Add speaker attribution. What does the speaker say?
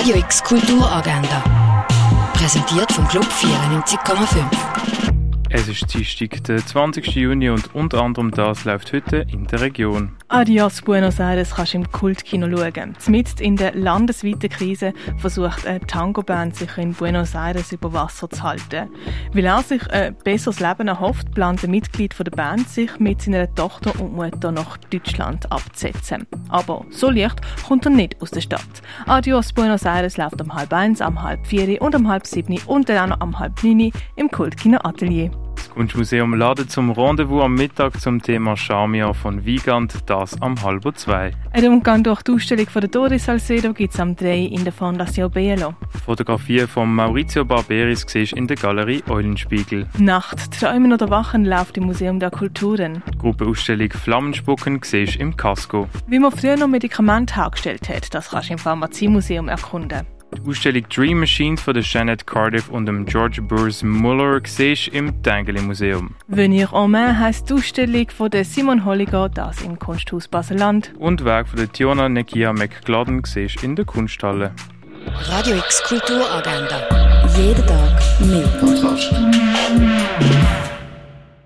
Speaker 1: Radio X Kulturagenda. Präsentiert vom Club 94,5.
Speaker 2: Es ist Dienstag, der 20. Juni und unter anderem das läuft heute in der Region.
Speaker 3: Adios Buenos Aires kannst du im Kultkino schauen. Zumindest in der landesweiten Krise versucht eine Tango-Band sich in Buenos Aires über Wasser zu halten. Weil er sich ein besseres Leben erhofft, plant ein Mitglied der Band, sich mit seiner Tochter und Mutter nach Deutschland abzusetzen. Aber so leicht kommt er nicht aus der Stadt. Adios Buenos Aires läuft um halb eins, um halb vier und um halb sieben und dann auch noch um halb neun im Kultkino Atelier.
Speaker 2: Das Kunstmuseum ladet zum Rendezvous am Mittag zum Thema Charmia von Wiegand, das am halb zwei.
Speaker 3: Ein Rundgang durch die Ausstellung von der Doris Salcedo gibt es am 3 in der Fondation Bielo.
Speaker 2: Fotografie von Maurizio Barberis siehst in der Galerie Eulenspiegel.
Speaker 3: Nacht, Träumen oder Wachen läuft im Museum der Kulturen.
Speaker 2: Die Gruppenausstellung Flammenspucken siehst im Casco.
Speaker 3: Wie man früher noch Medikamente hergestellt hat, das kannst du im Pharmaziemuseum erkunden.
Speaker 2: Die Ausstellung Dream Machines von der Janet Cardiff und dem George Burrs Muller siehst im Tengeli Museum.
Speaker 3: Venir en main heisst die Ausstellung von der Simon Holliger, das im Kunsthaus Baseland.
Speaker 2: Und Werk von der Tiona Nekia McGladden siehst in der Kunsthalle.
Speaker 1: Radio X Kulturagenda. Jeden Tag mehr.
Speaker 4: Kontrast.